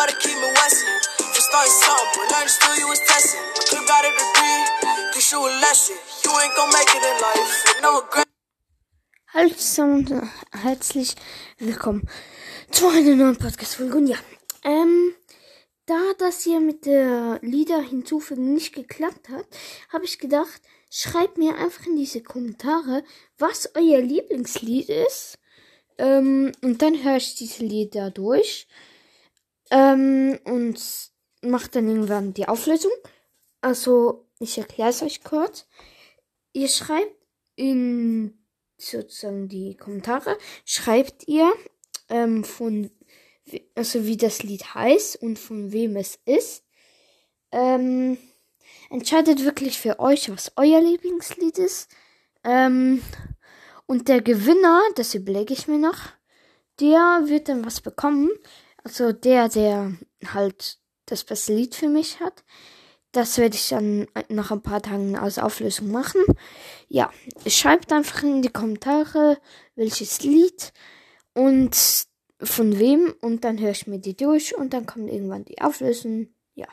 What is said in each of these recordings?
Gotta keep me Wesson. For starting something, but learn still you was testing. I could've got a degree, cause you a lesson. You ain't gon' make it in life. No regret. Hallo zusammen und herzlich willkommen zu einer neuen Podcast-Folge. Und ja, ähm, da das hier mit der Lieder hinzufügen nicht geklappt hat, habe ich gedacht, schreibt mir einfach in diese Kommentare, was euer Lieblingslied ist. Ähm, und dann höre ich diese Lieder durch. Ähm, und mache dann irgendwann die Auflösung. Also, ich erkläre es euch kurz. Ihr schreibt in sozusagen die Kommentare, schreibt ihr ähm, von, also wie das Lied heißt und von wem es ist. Ähm, entscheidet wirklich für euch, was euer Lieblingslied ist. Ähm, und der Gewinner, das überlege ich mir noch, der wird dann was bekommen. Also der, der halt das beste Lied für mich hat. Das werde ich dann nach ein paar Tagen als Auflösung machen. Ja, schreibt einfach in die Kommentare, welches Lied und von wem und dann höre ich mir die durch und dann kommt irgendwann die Auflösung. Ja.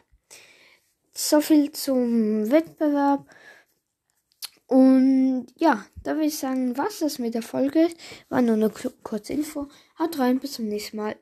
So viel zum Wettbewerb. Und ja, da würde ich sagen, was das mit der Folge. War nur eine ku- kurze Info. Haut rein, bis zum nächsten Mal.